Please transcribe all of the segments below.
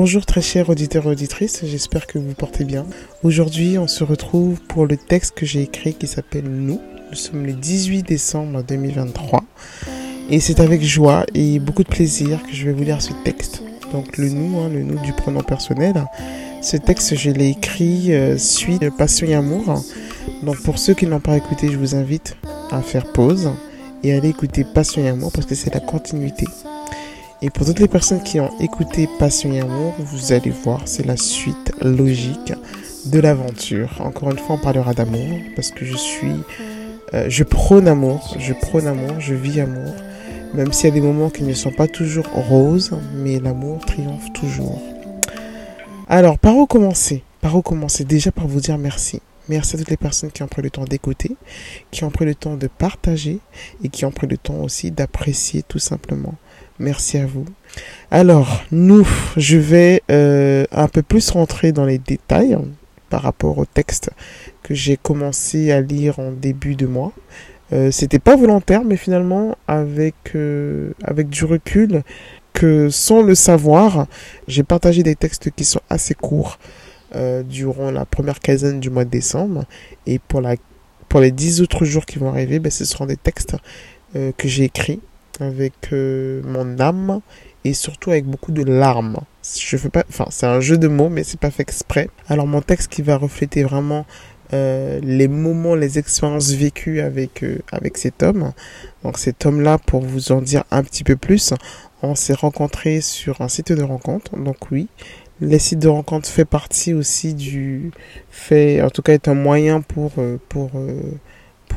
Bonjour très chers auditeurs et auditrices, j'espère que vous portez bien. Aujourd'hui, on se retrouve pour le texte que j'ai écrit qui s'appelle Nous. Nous sommes le 18 décembre 2023 et c'est avec joie et beaucoup de plaisir que je vais vous lire ce texte. Donc le nous, hein, le nous du pronom personnel. Ce texte, je l'ai écrit euh, suite Passion et Amour. Donc pour ceux qui n'ont pas écouté, je vous invite à faire pause et à aller écouter Passion et Amour parce que c'est la continuité. Et pour toutes les personnes qui ont écouté Passion et Amour, vous allez voir, c'est la suite logique de l'aventure. Encore une fois, on parlera d'amour parce que je suis, euh, je prône amour, je prône amour, je vis amour. Même s'il y a des moments qui ne sont pas toujours roses, mais l'amour triomphe toujours. Alors, par où commencer? Par où commencer? Déjà par vous dire merci. Merci à toutes les personnes qui ont pris le temps d'écouter, qui ont pris le temps de partager et qui ont pris le temps aussi d'apprécier tout simplement. Merci à vous. Alors, nous, je vais euh, un peu plus rentrer dans les détails par rapport au texte que j'ai commencé à lire en début de mois. Euh, C'était pas volontaire, mais finalement, avec, euh, avec du recul, que sans le savoir, j'ai partagé des textes qui sont assez courts durant la première quinzaine du mois de décembre. Et pour, la, pour les dix autres jours qui vont arriver, ben, ce seront des textes que j'ai écrits avec euh, mon âme et surtout avec beaucoup de larmes. Je fais pas, enfin, c'est un jeu de mots, mais c'est pas fait exprès. Alors, mon texte qui va refléter vraiment euh, les moments, les expériences vécues avec euh, avec cet homme. Donc, cet homme-là, pour vous en dire un petit peu plus, on s'est rencontrés sur un site de rencontre. Donc, oui, les sites de rencontre fait partie aussi du fait, en tout cas, est un moyen pour euh, pour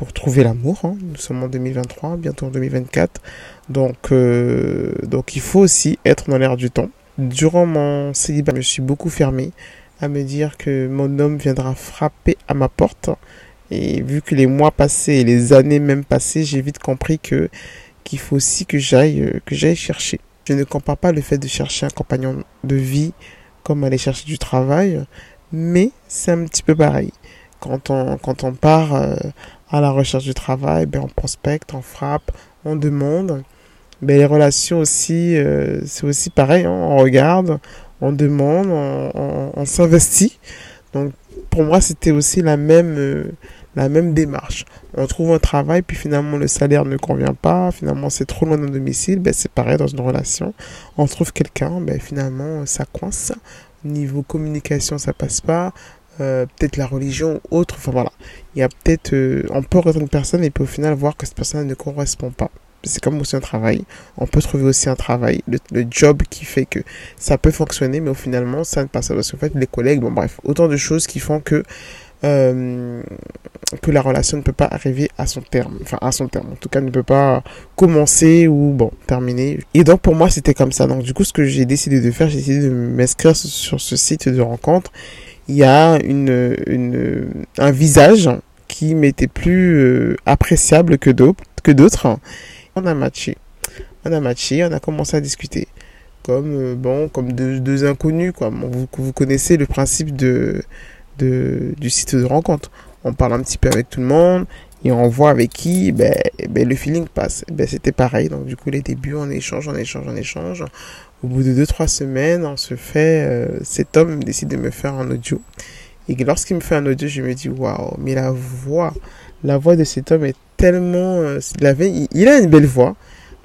pour trouver l'amour. Hein. Nous sommes en 2023, bientôt en 2024. Donc, euh, donc il faut aussi être dans l'air du temps. Durant mon célibat, je me suis beaucoup fermé à me dire que mon homme viendra frapper à ma porte. Et vu que les mois passés et les années même passées, j'ai vite compris que qu'il faut aussi que j'aille euh, que j'aille chercher. Je ne compare pas le fait de chercher un compagnon de vie comme aller chercher du travail, mais c'est un petit peu pareil. Quand on quand on part euh, à la recherche du travail, ben on prospecte, on frappe, on demande. Ben les relations aussi, euh, c'est aussi pareil, hein, on regarde, on demande, on, s'investit. Donc pour moi c'était aussi la même euh, la même démarche. On trouve un travail puis finalement le salaire ne convient pas, finalement c'est trop loin d'un domicile, ben c'est pareil dans une relation. On trouve quelqu'un, ben finalement ça coince. Niveau communication ça passe pas, euh, peut-être la religion ou autre. Enfin voilà, il y a peut-être, euh, on peut regarder une personne et puis au final voir que cette personne ne correspond pas. C'est comme aussi un travail. On peut trouver aussi un travail, le, le, job qui fait que ça peut fonctionner, mais au finalement ça ne passe pas parce qu'en fait les collègues, bon bref, autant de choses qui font que euh, que la relation ne peut pas arriver à son terme, enfin à son terme, en tout cas ne peut pas commencer ou bon terminer. Et donc pour moi c'était comme ça. Donc du coup ce que j'ai décidé de faire, j'ai décidé de m'inscrire sur ce site de rencontre il y a une, une, un visage qui m'était plus euh, appréciable que d'autres. On a matché. On a matché, on a commencé à discuter. Comme, euh, bon, comme deux, deux inconnus, quoi. Vous, vous connaissez le principe de, de, du site de rencontre. On parle un petit peu avec tout le monde et on voit avec qui ben, ben le feeling passe. Ben, c'était pareil. Donc, du coup, les débuts, on échange, on échange, on échange. Au bout de deux, trois semaines, on se fait, euh, cet homme décide de me faire un audio. Et lorsqu'il me fait un audio, je me dis, waouh, mais la voix, la voix de cet homme est tellement, euh, il avait, il, a une belle voix.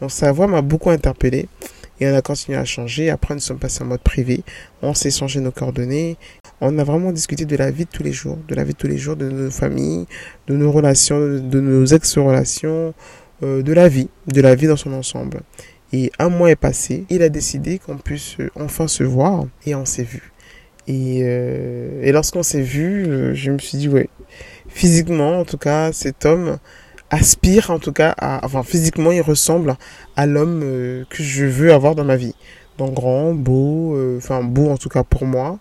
Donc, sa voix m'a beaucoup interpellé. Et on a continué à changer. Après, nous sommes passés en mode privé. On s'est changé nos coordonnées. On a vraiment discuté de la vie de tous les jours, de la vie de tous les jours, de nos familles, de nos relations, de, de nos ex-relations, euh, de la vie, de la vie dans son ensemble. Et un mois est passé, il a décidé qu'on puisse euh, enfin se voir et on s'est vu. Et, euh, et lorsqu'on s'est vu, euh, je me suis dit, ouais, physiquement, en tout cas, cet homme aspire, en tout cas, à, enfin, physiquement, il ressemble à l'homme que je veux avoir dans ma vie. Donc, grand, beau, enfin, beau en tout cas pour moi,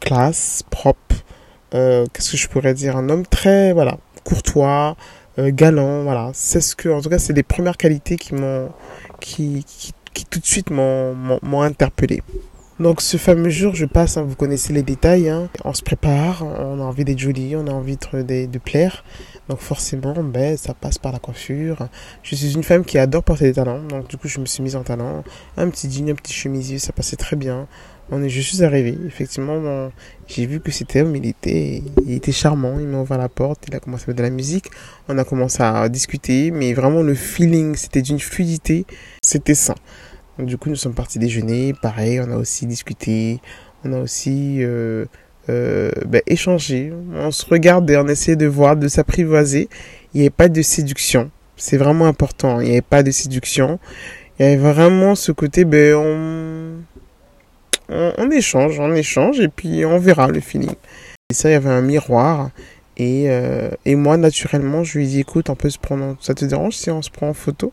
classe, propre, qu'est-ce que je pourrais dire, un homme très, voilà, courtois, galant, voilà. C'est ce que, en tout cas, c'est les premières qualités qui m'ont, qui, qui, tout de suite m'ont, interpellé. Donc ce fameux jour, je passe, hein, vous connaissez les détails, hein, on se prépare, on a envie d'être joli, on a envie de, de, de plaire. Donc forcément, ben, ça passe par la coiffure. Je suis une femme qui adore porter des talons. Donc du coup, je me suis mise en talons. Un petit jean, un petit chemisier, ça passait très bien. On est, suis arrivé. Effectivement, j'ai vu que c'était homme, il était, il était charmant. Il m'a ouvert la porte. Il a commencé à faire de la musique. On a commencé à discuter. Mais vraiment, le feeling, c'était d'une fluidité. C'était ça. Donc, du coup, nous sommes partis déjeuner. Pareil, on a aussi discuté. On a aussi, euh, euh, ben, échanger. On se regarde et on essaie de voir, de s'apprivoiser. Il n'y avait pas de séduction. C'est vraiment important. Il n'y avait pas de séduction. Il y avait vraiment ce côté, ben, on, on, échange, on échange et puis on verra le feeling. Et ça, il y avait un miroir. Et, euh, et moi, naturellement, je lui dis, écoute, on peut se prendre, ça te dérange si on se prend en photo?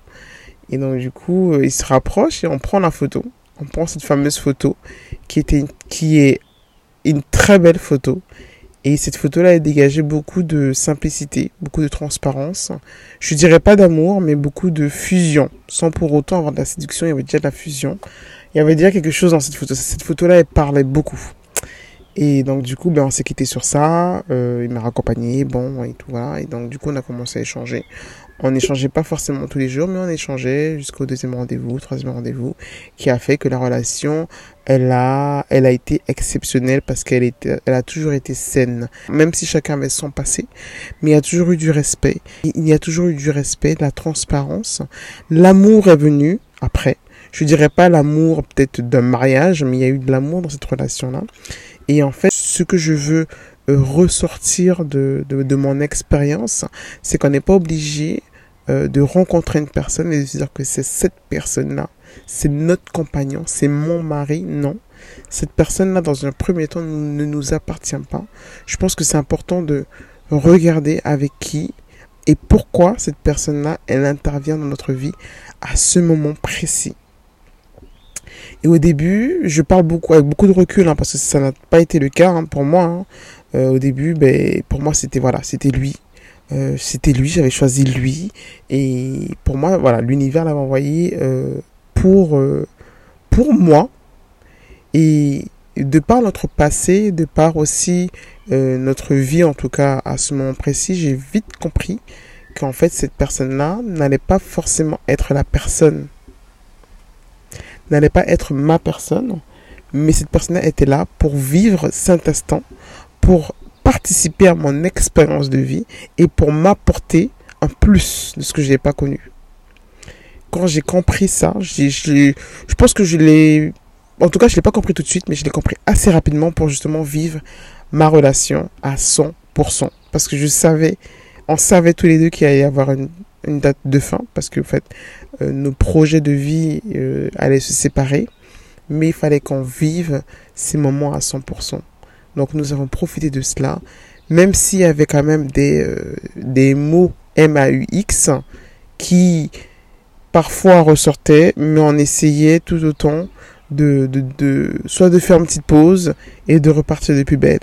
Et donc, du coup, il se rapproche et on prend la photo. On prend cette fameuse photo qui était, qui est une très belle photo. Et cette photo-là, elle dégageait beaucoup de simplicité, beaucoup de transparence. Je dirais pas d'amour, mais beaucoup de fusion. Sans pour autant avoir de la séduction, il y avait déjà de la fusion. Il y avait déjà quelque chose dans cette photo. Cette photo-là, elle parlait beaucoup. Et donc, du coup, ben, on s'est quitté sur ça. Euh, il m'a raccompagné, bon, et tout, voilà. Et donc, du coup, on a commencé à échanger. On n'échangeait pas forcément tous les jours, mais on échangeait jusqu'au deuxième rendez-vous, troisième rendez-vous, qui a fait que la relation, elle a, elle a été exceptionnelle parce qu'elle était, elle a toujours été saine. Même si chacun avait son passé, mais il y a toujours eu du respect. Il y a toujours eu du respect, de la transparence. L'amour est venu après. Je dirais pas l'amour peut-être d'un mariage, mais il y a eu de l'amour dans cette relation-là. Et en fait, ce que je veux euh, ressortir de, de, mon expérience, c'est qu'on n'est pas obligé euh, de rencontrer une personne et de se dire que c'est cette personne-là, c'est notre compagnon, c'est mon mari. Non. Cette personne-là, dans un premier temps, ne nous appartient pas. Je pense que c'est important de regarder avec qui et pourquoi cette personne-là, elle intervient dans notre vie à ce moment précis. Et au début, je parle beaucoup avec beaucoup de recul, hein, parce que ça n'a pas été le cas hein, pour moi. Hein. Euh, au début, ben, pour moi, c'était voilà, c'était lui. Euh, c'était lui, j'avais choisi lui. Et pour moi, voilà, l'univers l'avait envoyé euh, pour, pour moi. Et de par notre passé, de par aussi notre vie, en tout cas à ce moment précis, j'ai vite compris qu'en fait, cette personne-là n'allait pas forcément être la personne. N'allait pas être ma personne. Mais cette personne-là était là pour vivre cet instant pour participer à mon expérience de vie et pour m'apporter un plus de ce que je n'ai pas connu. Quand j'ai compris ça, je, je pense que je l'ai... En tout cas, je ne l'ai pas compris tout de suite, mais je l'ai compris assez rapidement pour justement vivre ma relation à 100%. Parce que je savais, on savait tous les deux qu'il allait y avoir une, date de fin, parce que en fait, euh, nos projets de vie euh, allaient se séparer, mais il fallait qu'on vive ces moments à 100%. Donc nous avons profité de cela, même s'il y avait quand même des, euh, des mots M-A-U-X qui parfois ressortaient, mais on essayait tout autant de, de, de, soit de faire une petite pause et de repartir de plus belle.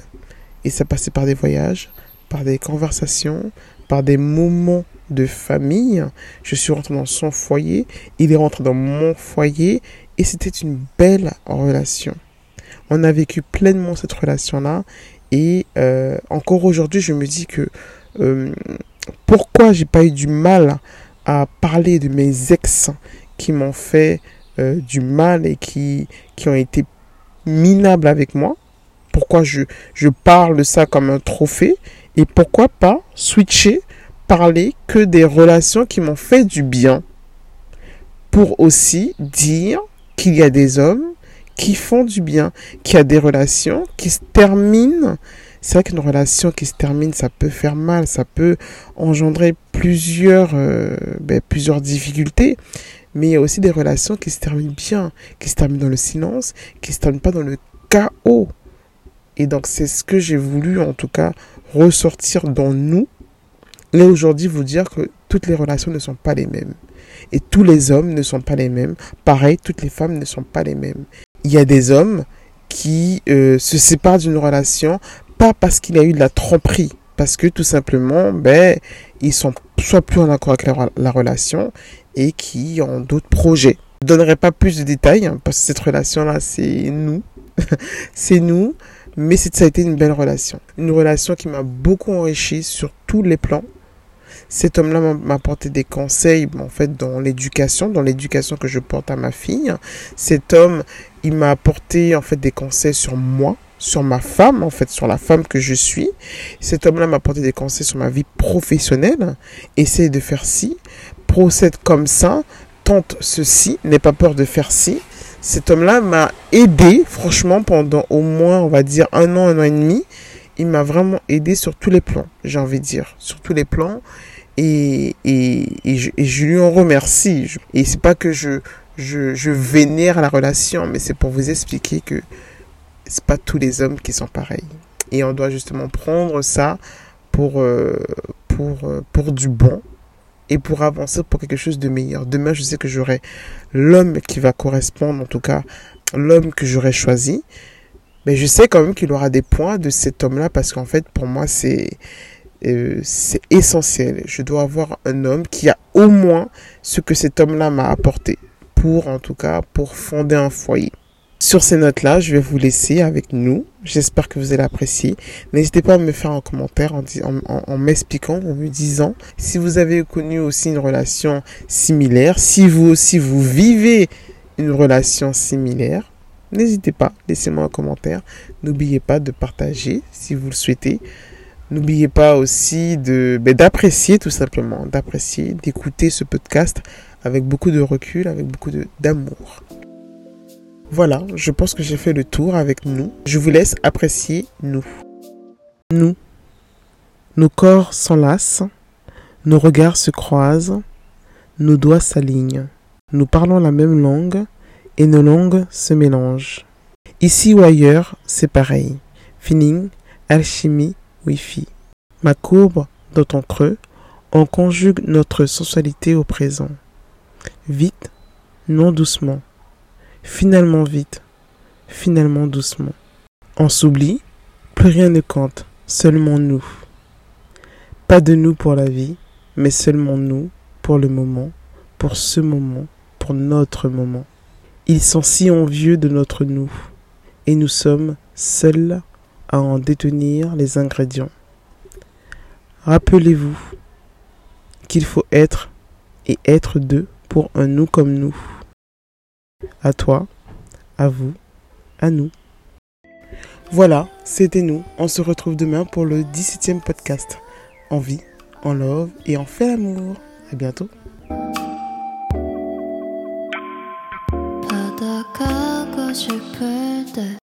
Et ça passait par des voyages, par des conversations, par des moments de famille. Je suis rentré dans son foyer, il est rentré dans mon foyer et c'était une belle relation on a vécu pleinement cette relation-là. Et euh, encore aujourd'hui, je me dis que euh, pourquoi j'ai pas eu du mal à parler de mes ex qui m'ont fait euh, du mal et qui, qui ont été minables avec moi? Pourquoi je, je parle de ça comme un trophée? Et pourquoi pas switcher, parler que des relations qui m'ont fait du bien pour aussi dire qu'il y a des hommes qui font du bien, qui a des relations qui se terminent. C'est vrai qu'une relation qui se termine, ça peut faire mal, ça peut engendrer plusieurs, euh, ben, plusieurs difficultés. Mais il y a aussi des relations qui se terminent bien, qui se terminent dans le silence, qui se terminent pas dans le chaos. Et donc c'est ce que j'ai voulu en tout cas ressortir dans nous. Et aujourd'hui vous dire que toutes les relations ne sont pas les mêmes. Et tous les hommes ne sont pas les mêmes. Pareil, toutes les femmes ne sont pas les mêmes il y a des hommes qui euh, se séparent d'une relation pas parce qu'il y a eu de la tromperie, parce que tout simplement, ben, ils sont soit plus en accord avec la, relation et qui ont d'autres projets. Je ne donnerai pas plus de détails hein, parce que cette relation-là, c'est nous, c'est nous, mais ça a été une belle relation, une relation qui m'a beaucoup enrichi sur tous les plans, Cet homme-là m'a apporté des conseils, en fait, dans l'éducation, dans l'éducation que je porte à ma fille. Cet homme, il m'a apporté, en fait, des conseils sur moi, sur ma femme, en fait, sur la femme que je suis. Cet homme-là m'a apporté des conseils sur ma vie professionnelle. Essaye de faire ci, procède comme ça, tente ceci, n'aie pas peur de faire ci. Cet homme-là m'a aidé, franchement, pendant au moins, on va dire, un an, un an et demi. Il m'a vraiment aidé sur tous les plans, j'ai envie de dire, sur tous les plans et, et, je, lui en remercie. Et c'est pas que je, je, je, vénère la relation, mais c'est pour vous expliquer que c'est pas tous les hommes qui sont pareils. Et on doit justement prendre ça pour, euh, pour, euh, pour du bon et pour avancer pour quelque chose de meilleur. Demain, je sais que j'aurai l'homme qui va correspondre, en tout cas, l'homme que j'aurai choisi. Mais je sais quand même qu'il aura des points de cet homme-là parce qu'en fait, pour moi, c'est, euh, c'est essentiel. Je dois avoir un homme qui a au moins ce que cet homme-là m'a apporté pour, en tout cas, pour fonder un foyer. Sur ces notes-là, je vais vous laisser avec nous. J'espère que vous allez apprécier. N'hésitez pas à me faire un commentaire en, m'expliquant, en me disant si vous avez connu aussi une relation similaire, si vous aussi vous vivez une relation similaire. N'hésitez pas, laissez-moi un commentaire. N'oubliez pas de partager si vous le souhaitez. N'oubliez pas aussi de ben, d'apprécier tout simplement, d'apprécier, d'écouter ce podcast avec beaucoup de recul, avec beaucoup d'amour. Voilà, je pense que j'ai fait le tour avec nous. Je vous laisse apprécier nous. Nous. Nos corps s'enlacent, nos regards se croisent, nos doigts s'alignent. Nous parlons la même langue et nos langues se mélangent. Ici ou ailleurs, c'est pareil. Feeling, alchimie, Wi-Fi. Ma courbe dans ton creux, on conjugue notre sensualité au présent. Vite, non doucement. Finalement vite, finalement doucement. On s'oublie, plus rien ne compte, seulement nous. Pas de nous pour la vie, mais seulement nous pour le moment, pour ce moment, pour notre moment. Ils sont si envieux de notre nous, et nous sommes seuls à en détenir les ingrédients. Rappelez-vous qu'il faut être et être deux pour un nous comme nous. À toi, à vous, à nous. Voilà, c'était nous. On se retrouve demain pour le 17e podcast. En vie, en love et en fait l'amour. À bientôt.